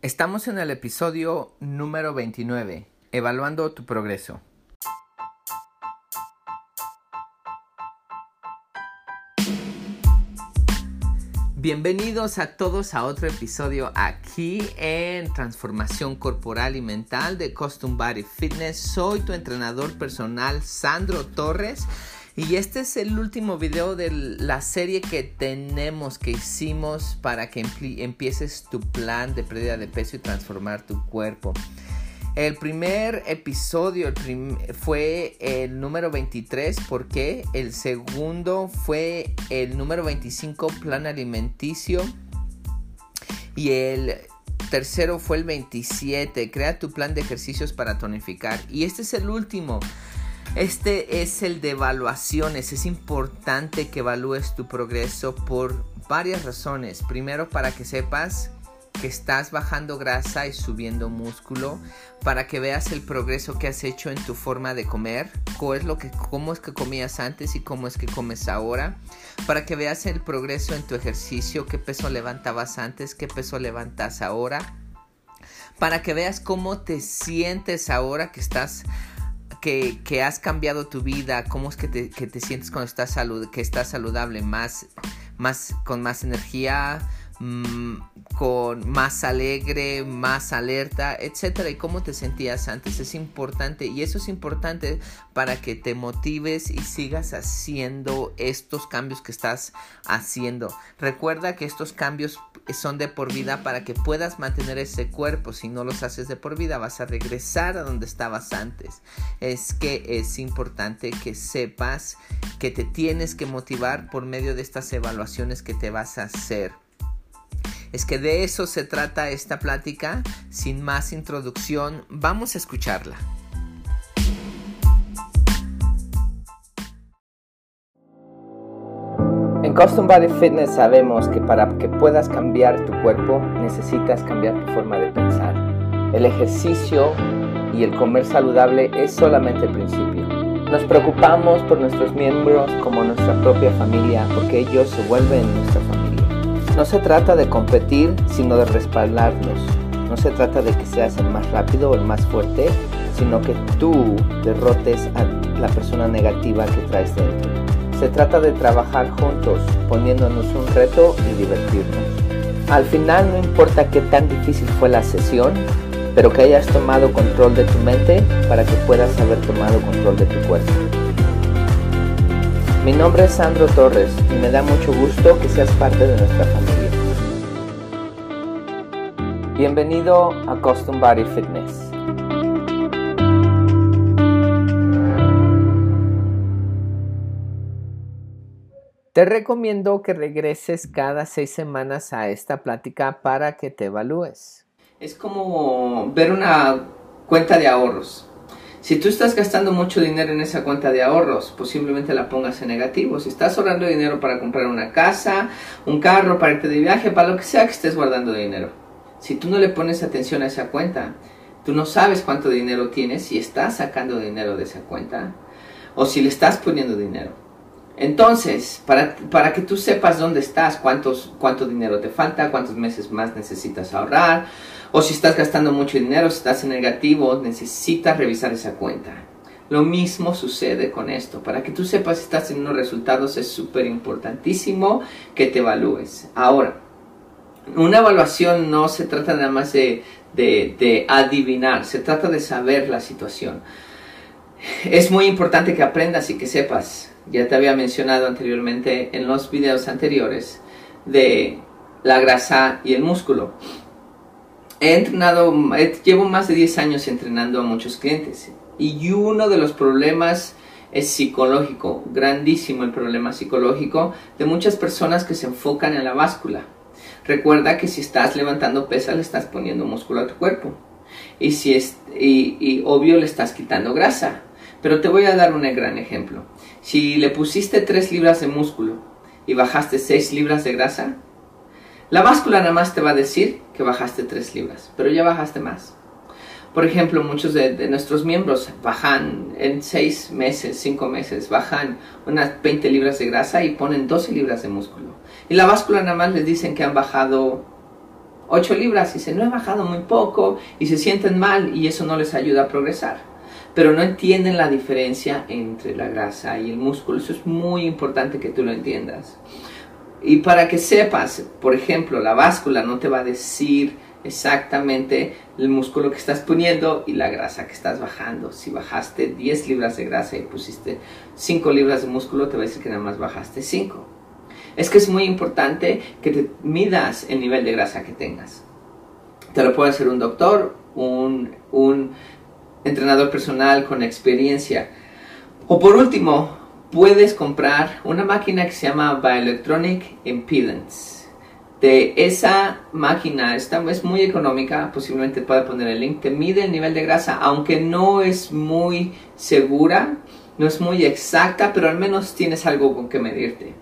Estamos en el episodio número 29, evaluando tu progreso. Bienvenidos a todos a otro episodio aquí en Transformación Corporal y Mental de Custom Body Fitness. Soy tu entrenador personal Sandro Torres y este es el último video de la serie que tenemos, que hicimos para que empieces tu plan de pérdida de peso y transformar tu cuerpo. El primer episodio fue el número 23, porque el segundo fue el número 25, plan alimenticio. Y el tercero fue el 27, crea tu plan de ejercicios para tonificar. Y este es el último. Este es el de evaluaciones. Es importante que evalúes tu progreso por varias razones. Primero, para que sepas que estás bajando grasa y subiendo músculo para que veas el progreso que has hecho en tu forma de comer, cómo es, lo que, cómo es que comías antes y cómo es que comes ahora, para que veas el progreso en tu ejercicio, qué peso levantabas antes, qué peso levantas ahora, para que veas cómo te sientes ahora que estás que, que, has cambiado tu vida, cómo es que te, que te sientes cuando estás salud, que estás saludable, más, más, con más energía, Mm, con más alegre, más alerta, etcétera, y cómo te sentías antes es importante y eso es importante para que te motives y sigas haciendo estos cambios que estás haciendo. Recuerda que estos cambios son de por vida para que puedas mantener ese cuerpo. Si no los haces de por vida, vas a regresar a donde estabas antes. Es que es importante que sepas que te tienes que motivar por medio de estas evaluaciones que te vas a hacer. Es que de eso se trata esta plática. Sin más introducción, vamos a escucharla. En Custom Body Fitness sabemos que para que puedas cambiar tu cuerpo necesitas cambiar tu forma de pensar. El ejercicio y el comer saludable es solamente el principio. Nos preocupamos por nuestros miembros como nuestra propia familia porque ellos se vuelven nuestra familia. No se trata de competir, sino de respaldarnos. No se trata de que seas el más rápido o el más fuerte, sino que tú derrotes a la persona negativa que traes dentro. Se trata de trabajar juntos, poniéndonos un reto y divertirnos. Al final no importa qué tan difícil fue la sesión, pero que hayas tomado control de tu mente para que puedas haber tomado control de tu cuerpo. Mi nombre es Sandro Torres y me da mucho gusto que seas parte de nuestra familia. Bienvenido a Custom Body Fitness. Te recomiendo que regreses cada seis semanas a esta plática para que te evalúes. Es como ver una cuenta de ahorros. Si tú estás gastando mucho dinero en esa cuenta de ahorros, posiblemente la pongas en negativo. Si estás ahorrando dinero para comprar una casa, un carro, para irte de viaje, para lo que sea que estés guardando dinero. Si tú no le pones atención a esa cuenta, tú no sabes cuánto dinero tienes, si estás sacando dinero de esa cuenta o si le estás poniendo dinero. Entonces, para, para que tú sepas dónde estás, cuántos, cuánto dinero te falta, cuántos meses más necesitas ahorrar, o si estás gastando mucho dinero, si estás en negativo, necesitas revisar esa cuenta. Lo mismo sucede con esto. Para que tú sepas si estás teniendo resultados es súper importantísimo que te evalúes. Ahora, una evaluación no se trata nada más de, de adivinar, se trata de saber la situación. Es muy importante que aprendas y que sepas, ya te había mencionado anteriormente en los videos anteriores, de la grasa y el músculo he entrenado, llevo más de 10 años entrenando a muchos clientes y uno de los problemas es psicológico, grandísimo el problema psicológico de muchas personas que se enfocan en la báscula. Recuerda que si estás levantando pesas le estás poniendo músculo a tu cuerpo y si es y, y obvio le estás quitando grasa. Pero te voy a dar un gran ejemplo. Si le pusiste 3 libras de músculo y bajaste 6 libras de grasa, la báscula nada más te va a decir que bajaste 3 libras, pero ya bajaste más. Por ejemplo, muchos de, nuestros miembros bajan en 6 meses, 5 meses, bajan unas 20 libras de grasa y ponen 12 libras de músculo. Y la báscula nada más les dicen que han bajado 8 libras y dicen, no he bajado muy poco y se sienten mal y eso no les ayuda a progresar. Pero no entienden la diferencia entre la grasa y el músculo. Eso es muy importante que tú lo entiendas. Y para que sepas, por ejemplo, la báscula no te va a decir exactamente el músculo que estás poniendo y la grasa que estás bajando. Si bajaste 10 libras de grasa y pusiste 5 libras de músculo, te va a decir que nada más bajaste 5. Es que es muy importante que te midas el nivel de grasa que tengas. Te lo puede hacer un doctor, un, un entrenador personal con experiencia. O por último, puedes comprar una máquina que se llama Bioelectronic Impedance de esa máquina, esta es muy económica, posiblemente pueda poner el link, te mide el nivel de grasa, aunque no es muy segura, no es muy exacta, pero al menos tienes algo con que medirte.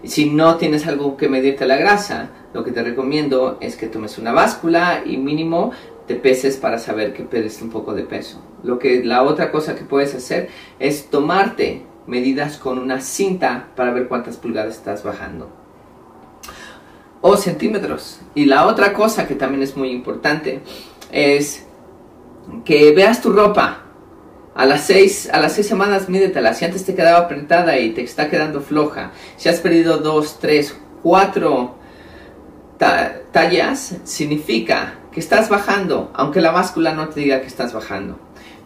Y si no tienes algo que medirte la grasa, lo que te recomiendo es que tomes una báscula y mínimo te peses para saber que pierdes un poco de peso. Lo que la otra cosa que puedes hacer es tomarte medidas con una cinta para ver cuántas pulgadas estás bajando o centímetros. Y la otra cosa que también es muy importante es que veas tu ropa. A las seis, a las seis semanas mídetela. Si antes te quedaba apretada y te está quedando floja. Si has perdido dos, tres, cuatro tallas, significa que estás bajando, aunque la báscula no te diga que estás bajando.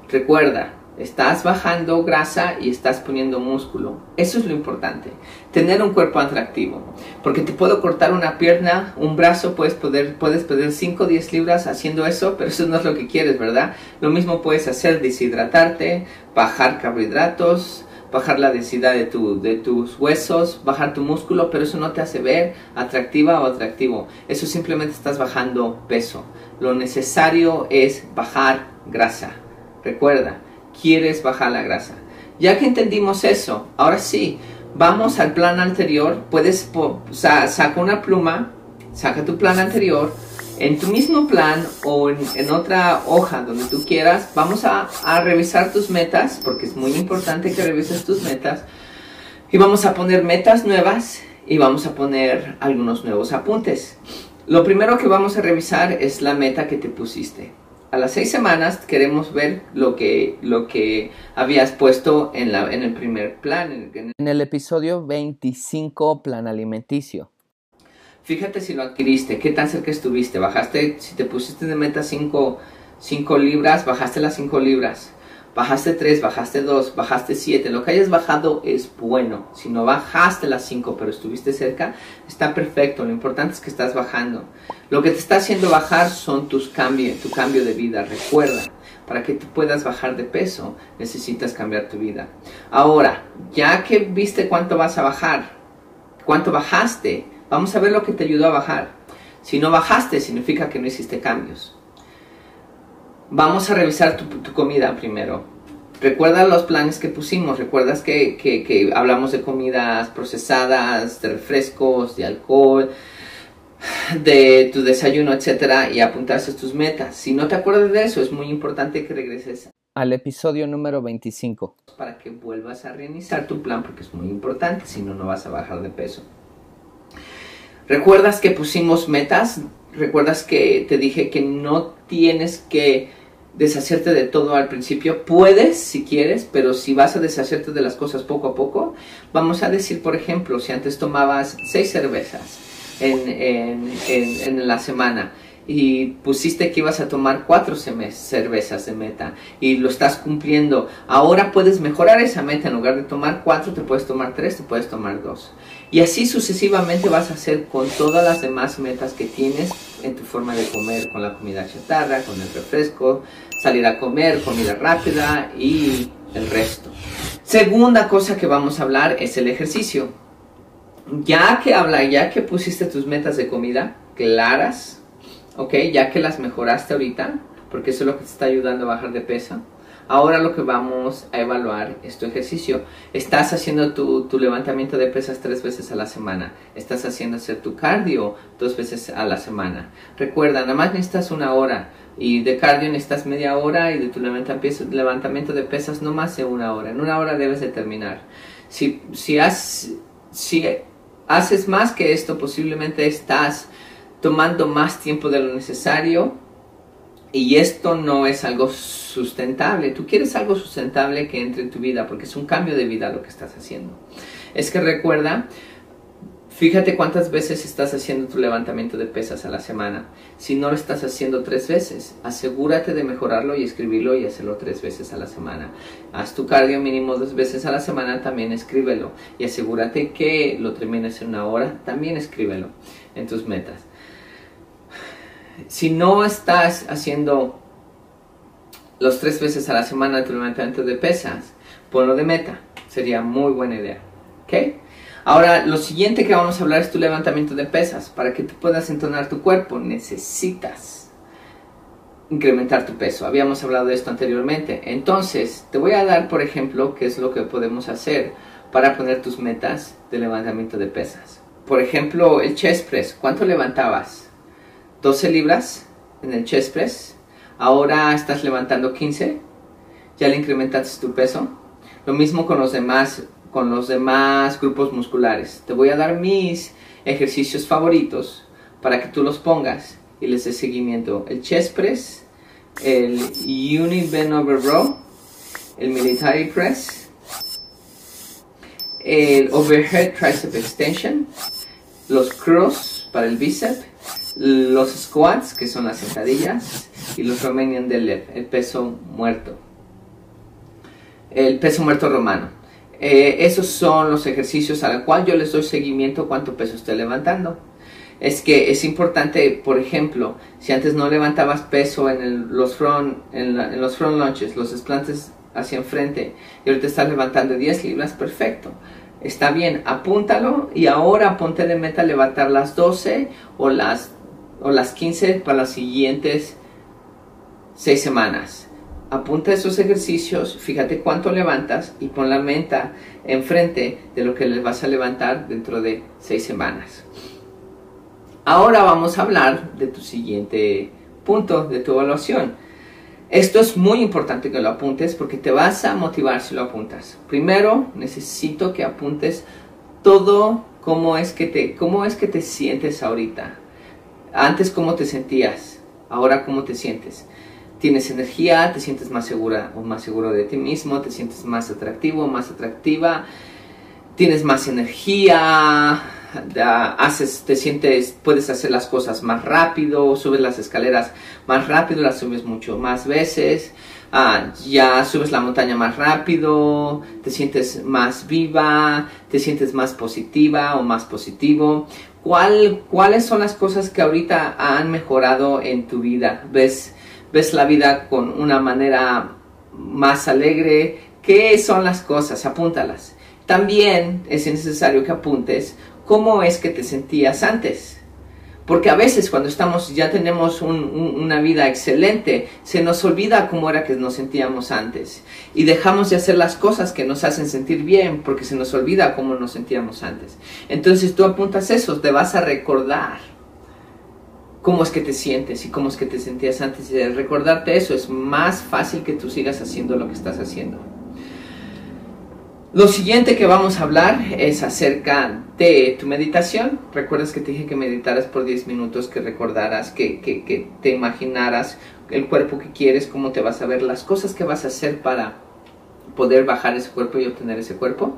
Recuerda, Estás bajando grasa y estás poniendo músculo. Eso es lo importante. Tener un cuerpo atractivo. Porque te puedo cortar una pierna, un brazo, puedes, poder, puedes perder 5 o 10 libras haciendo eso, pero eso no es lo que quieres, ¿verdad? Lo mismo puedes hacer, deshidratarte, bajar carbohidratos, bajar la densidad de, tu, de tus huesos, bajar tu músculo, pero eso no te hace ver atractiva o atractivo. Eso simplemente estás bajando peso. Lo necesario es bajar grasa. Recuerda, quieres bajar la grasa. Ya que entendimos eso, ahora sí, vamos al plan anterior. Puedes, saca una pluma, saca tu plan anterior. En tu mismo plan o en, otra hoja donde tú quieras, vamos a revisar tus metas, porque es muy importante que revises tus metas. Y vamos a poner metas nuevas y vamos a poner algunos nuevos apuntes. Lo primero que vamos a revisar es la meta que te pusiste a las seis semanas queremos ver lo que, lo que habías puesto en, la, en el primer plan. En el episodio 25, plan alimenticio. Fíjate si lo adquiriste, qué tan cerca estuviste. Bajaste, si te pusiste de meta 5 libras, bajaste las 5 libras bajaste 3, bajaste 2, bajaste 7, lo que hayas bajado es bueno. Si no bajaste las 5 pero estuviste cerca, está perfecto. Lo importante es que estás bajando. Lo que te está haciendo bajar son tus cambios, tu cambio de vida. Recuerda, para que tú puedas bajar de peso, necesitas cambiar tu vida. Ahora, ya que viste cuánto vas a bajar, cuánto bajaste, vamos a ver lo que te ayudó a bajar. Si no bajaste, significa que no hiciste cambios. Vamos a revisar tu, comida primero. Recuerda los planes que pusimos, recuerdas que, hablamos de comidas procesadas, de refrescos, de alcohol, de tu desayuno, etcétera, y apuntarse tus metas. Si no te acuerdas de eso, es muy importante que regreses al episodio número 25 para que vuelvas a reiniciar tu plan porque es muy importante, si no, no vas a bajar de peso. ¿Recuerdas que pusimos metas? ¿Recuerdas que te dije que no tienes que deshacerte de todo al principio. Puedes si quieres, pero si vas a deshacerte de las cosas poco a poco, vamos a decir, por ejemplo, si antes tomabas seis cervezas en, en, en, la semana y pusiste que ibas a tomar cuatro cervezas de meta y lo estás cumpliendo, ahora puedes mejorar esa meta. En lugar de tomar cuatro, te puedes tomar tres, te puedes tomar dos. Y así sucesivamente vas a hacer con todas las demás metas que tienes en tu forma de comer, con la comida chatarra, con el refresco, salir a comer, comida rápida y el resto. Segunda cosa que vamos a hablar es el ejercicio. Ya que habla, ya que pusiste tus metas de comida claras, ok, ya que las mejoraste ahorita, porque eso es lo que te está ayudando a bajar de peso, Ahora lo que vamos a evaluar es tu ejercicio. Estás haciendo tu, levantamiento de pesas tres veces a la semana. Estás haciendo hacer tu cardio dos veces a la semana. Recuerda, nada más necesitas una hora. Y de cardio necesitas media hora y de tu levantamiento de pesas no más de una hora. En una hora debes de terminar. Si, si, has, si haces más que esto, posiblemente estás tomando más tiempo de lo necesario y esto no es algo sustentable. Tú quieres algo sustentable que entre en tu vida porque es un cambio de vida lo que estás haciendo. Es que recuerda, fíjate cuántas veces estás haciendo tu levantamiento de pesas a la semana. Si no lo estás haciendo tres veces, asegúrate de mejorarlo y escribirlo y hacerlo tres veces a la semana. Haz tu cardio mínimo dos veces a la semana, también escríbelo. Y asegúrate que lo termines en una hora, también escríbelo en tus metas si no estás haciendo los tres veces a la semana tu levantamiento de pesas, ponlo de meta. Sería muy buena idea. ¿Ok? Ahora, lo siguiente que vamos a hablar es tu levantamiento de pesas. Para que tú puedas entonar tu cuerpo, necesitas incrementar tu peso. Habíamos hablado de esto anteriormente. Entonces, te voy a dar, por ejemplo, qué es lo que podemos hacer para poner tus metas de levantamiento de pesas. Por ejemplo, el chest press. ¿Cuánto levantabas? 12 libras en el chest press, ahora estás levantando 15, ya le incrementaste tu peso. Lo mismo con los demás, con los demás grupos musculares. Te voy a dar mis ejercicios favoritos para que tú los pongas y les des seguimiento. El chest press, el uni bend over row, el military press, el overhead tricep extension, los cross para el bíceps los squats, que son las sentadillas, y los Romanian deadlift, el peso muerto. El peso muerto romano. Eh, esos son los ejercicios a los cuales yo les doy seguimiento cuánto peso estoy levantando. Es que es importante, por ejemplo, si antes no levantabas peso en, los, front, en, los front lunches, los desplantes hacia enfrente, y ahorita estás levantando 10 libras, perfecto está bien, apúntalo y ahora ponte de meta levantar las 12 o las o las 15 para las siguientes 6 semanas. Apunta esos ejercicios, fíjate cuánto levantas y pon la meta enfrente de lo que les vas a levantar dentro de 6 semanas. Ahora vamos a hablar de tu siguiente punto de tu evaluación. Esto es muy importante que lo apuntes porque te vas a motivar si lo apuntas. Primero, necesito que apuntes todo cómo es que te, cómo es que te sientes ahorita. Antes cómo te sentías, ahora cómo te sientes. Tienes energía, te sientes más segura o más seguro de ti mismo, te sientes más atractivo, más atractiva, tienes más energía, haces, te sientes, puedes hacer las cosas más rápido, subes las escaleras más rápido, las subes mucho más veces, ah, ya subes la montaña más rápido, te sientes más viva, te sientes más positiva o más positivo, ¿Cuál, ¿Cuáles son las cosas que ahorita han mejorado en tu vida? ¿Ves, ¿Ves la vida con una manera más alegre? ¿Qué son las cosas? Apúntalas. También es necesario que apuntes cómo es que te sentías antes. Porque a veces cuando estamos, ya tenemos una vida excelente, se nos olvida cómo era que nos sentíamos antes. Y dejamos de hacer las cosas que nos hacen sentir bien porque se nos olvida cómo nos sentíamos antes. Entonces tú apuntas eso, te vas a recordar cómo es que te sientes y cómo es que te sentías antes. Y recordarte eso es más fácil que tú sigas haciendo lo que estás haciendo. Lo siguiente que vamos a hablar es acerca de tu meditación. Recuerdas que te dije que meditaras por 10 minutos, que recordaras, que, que, que, te imaginaras el cuerpo que quieres, cómo te vas a ver, las cosas que vas a hacer para poder bajar ese cuerpo y obtener ese cuerpo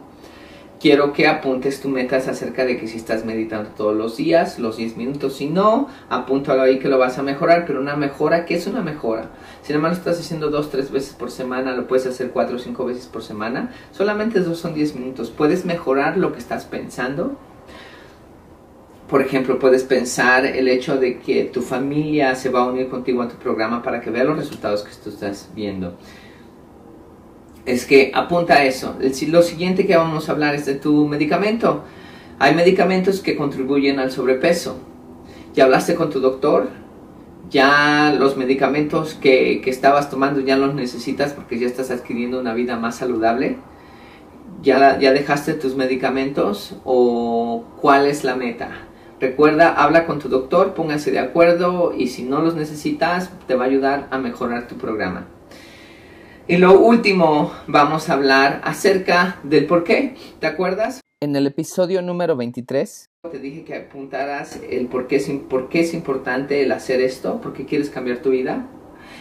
quiero que apuntes tu metas acerca de que si estás meditando todos los días, los 10 minutos, si no, apúntalo ahí que lo vas a mejorar, pero una mejora, ¿qué es una mejora? Si nada más lo estás haciendo dos, tres veces por semana, lo puedes hacer cuatro o cinco veces por semana, solamente dos son 10 minutos, puedes mejorar lo que estás pensando, por ejemplo, puedes pensar el hecho de que tu familia se va a unir contigo a tu programa para que vea los resultados que tú estás viendo es que apunta a eso. Lo siguiente que vamos a hablar es de tu medicamento. Hay medicamentos que contribuyen al sobrepeso. ¿Ya hablaste con tu doctor? ¿Ya los medicamentos que, estabas tomando ya los necesitas porque ya estás adquiriendo una vida más saludable? ¿Ya, ¿Ya dejaste tus medicamentos? ¿O cuál es la meta? Recuerda, habla con tu doctor, póngase de acuerdo y si no los necesitas, te va a ayudar a mejorar tu programa. Y lo último, vamos a hablar acerca del por qué. ¿Te acuerdas? En el episodio número 23 te dije que apuntaras el por qué, es, por qué es importante el hacer esto, por qué quieres cambiar tu vida.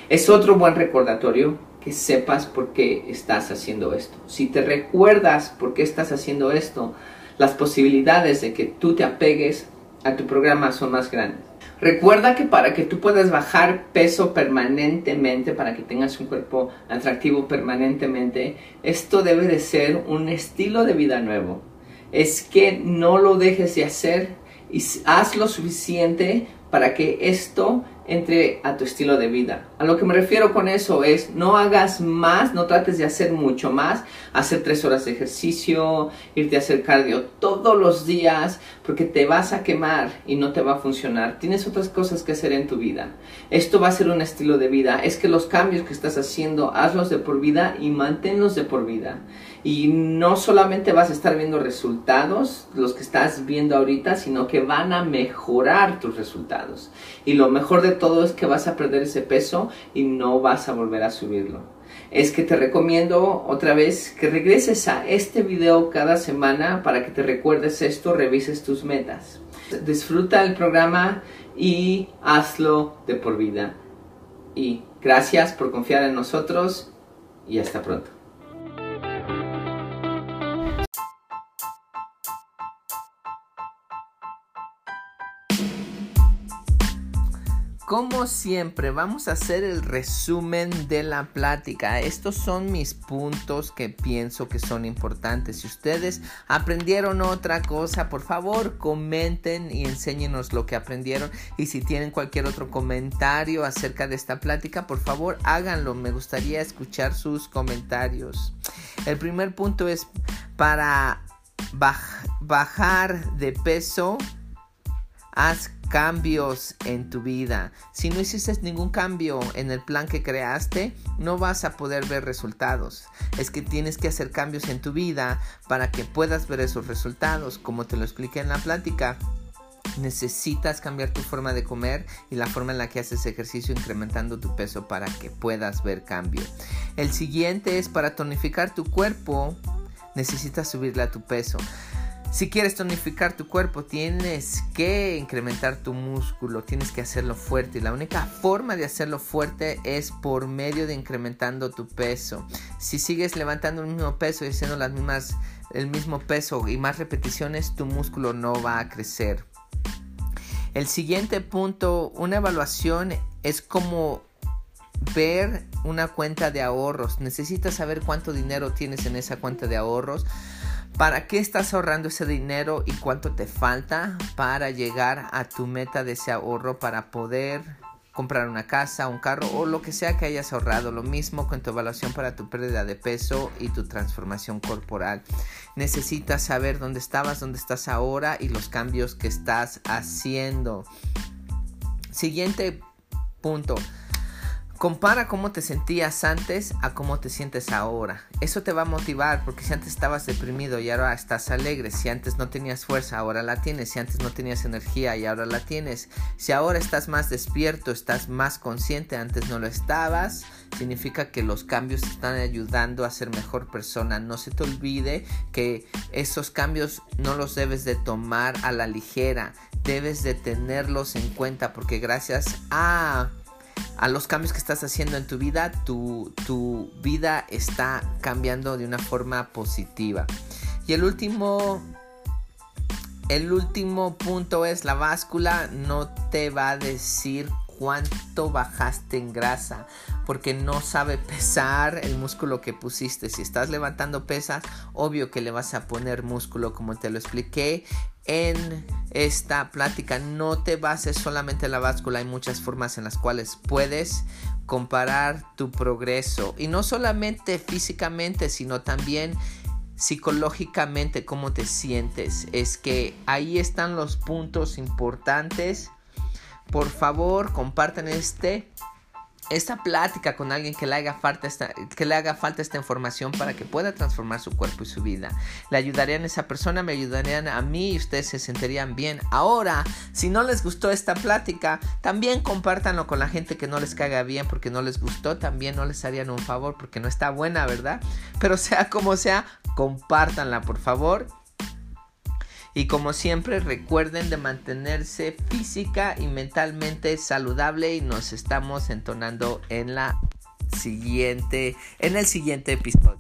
Es otro buen recordatorio que sepas por qué estás haciendo esto. Si te recuerdas por qué estás haciendo esto, las posibilidades de que tú te apegues a tu programa son más grandes. Recuerda que para que tú puedas bajar peso permanentemente, para que tengas un cuerpo atractivo permanentemente, esto debe de ser un estilo de vida nuevo. Es que no lo dejes de hacer y haz lo suficiente para que esto entre a tu estilo de vida. A lo que me refiero con eso es, no hagas más, no trates de hacer mucho más, hacer tres horas de ejercicio, irte a hacer cardio todos los días, porque te vas a quemar y no te va a funcionar. Tienes otras cosas que hacer en tu vida. Esto va a ser un estilo de vida. Es que los cambios que estás haciendo, hazlos de por vida y manténlos de por vida. Y no solamente vas a estar viendo resultados, los que estás viendo ahorita, sino que van a mejorar tus resultados. Y lo mejor de todo es que vas a perder ese peso y no vas a volver a subirlo. Es que te recomiendo otra vez que regreses a este video cada semana para que te recuerdes esto, revises tus metas. Disfruta el programa y hazlo de por vida. Y gracias por confiar en nosotros y hasta pronto. Como siempre, vamos a hacer el resumen de la plática. Estos son mis puntos que pienso que son importantes. Si ustedes aprendieron otra cosa, por favor comenten y enséñenos lo que aprendieron. Y si tienen cualquier otro comentario acerca de esta plática, por favor háganlo. Me gustaría escuchar sus comentarios. El primer punto es para bajar de peso. Haz cambios en tu vida. Si no hiciste ningún cambio en el plan que creaste, no vas a poder ver resultados. Es que tienes que hacer cambios en tu vida para que puedas ver esos resultados, como te lo expliqué en la plática. Necesitas cambiar tu forma de comer y la forma en la que haces ejercicio incrementando tu peso para que puedas ver cambio. El siguiente es para tonificar tu cuerpo, necesitas subirle a tu peso. Si quieres tonificar tu cuerpo, tienes que incrementar tu músculo, tienes que hacerlo fuerte. Y la única forma de hacerlo fuerte es por medio de incrementando tu peso. Si sigues levantando el mismo peso y haciendo las mismas, el mismo peso y más repeticiones, tu músculo no va a crecer. El siguiente punto, una evaluación es como ver una cuenta de ahorros. Necesitas saber cuánto dinero tienes en esa cuenta de ahorros ¿Para qué estás ahorrando ese dinero y cuánto te falta para llegar a tu meta de ese ahorro para poder comprar una casa, un carro o lo que sea que hayas ahorrado? Lo mismo con tu evaluación para tu pérdida de peso y tu transformación corporal. Necesitas saber dónde estabas, dónde estás ahora y los cambios que estás haciendo. Siguiente punto. Compara cómo te sentías antes a cómo te sientes ahora. Eso te va a motivar porque si antes estabas deprimido y ahora estás alegre, si antes no tenías fuerza, ahora la tienes, si antes no tenías energía y ahora la tienes, si ahora estás más despierto, estás más consciente, antes no lo estabas, significa que los cambios te están ayudando a ser mejor persona. No se te olvide que esos cambios no los debes de tomar a la ligera, debes de tenerlos en cuenta porque gracias a a los cambios que estás haciendo en tu vida, tu, tu vida está cambiando de una forma positiva. Y el último el último punto es la báscula no te va a decir cuánto bajaste en grasa porque no sabe pesar el músculo que pusiste. Si estás levantando pesas, obvio que le vas a poner músculo como te lo expliqué en esta plática. No te bases solamente en la báscula, hay muchas formas en las cuales puedes comparar tu progreso y no solamente físicamente, sino también psicológicamente cómo te sientes. Es que ahí están los puntos importantes. Por favor, compartan este esta plática con alguien que le, haga falta esta, que le haga falta esta información para que pueda transformar su cuerpo y su vida. Le ayudarían a esa persona, me ayudarían a mí y ustedes se sentirían bien. Ahora, si no les gustó esta plática, también compártanlo con la gente que no les caiga bien porque no les gustó, también no les harían un favor porque no está buena, ¿verdad? Pero sea como sea, compártanla, por favor. Y como siempre, recuerden de mantenerse física y mentalmente saludable y nos estamos entonando en la siguiente en el siguiente episodio.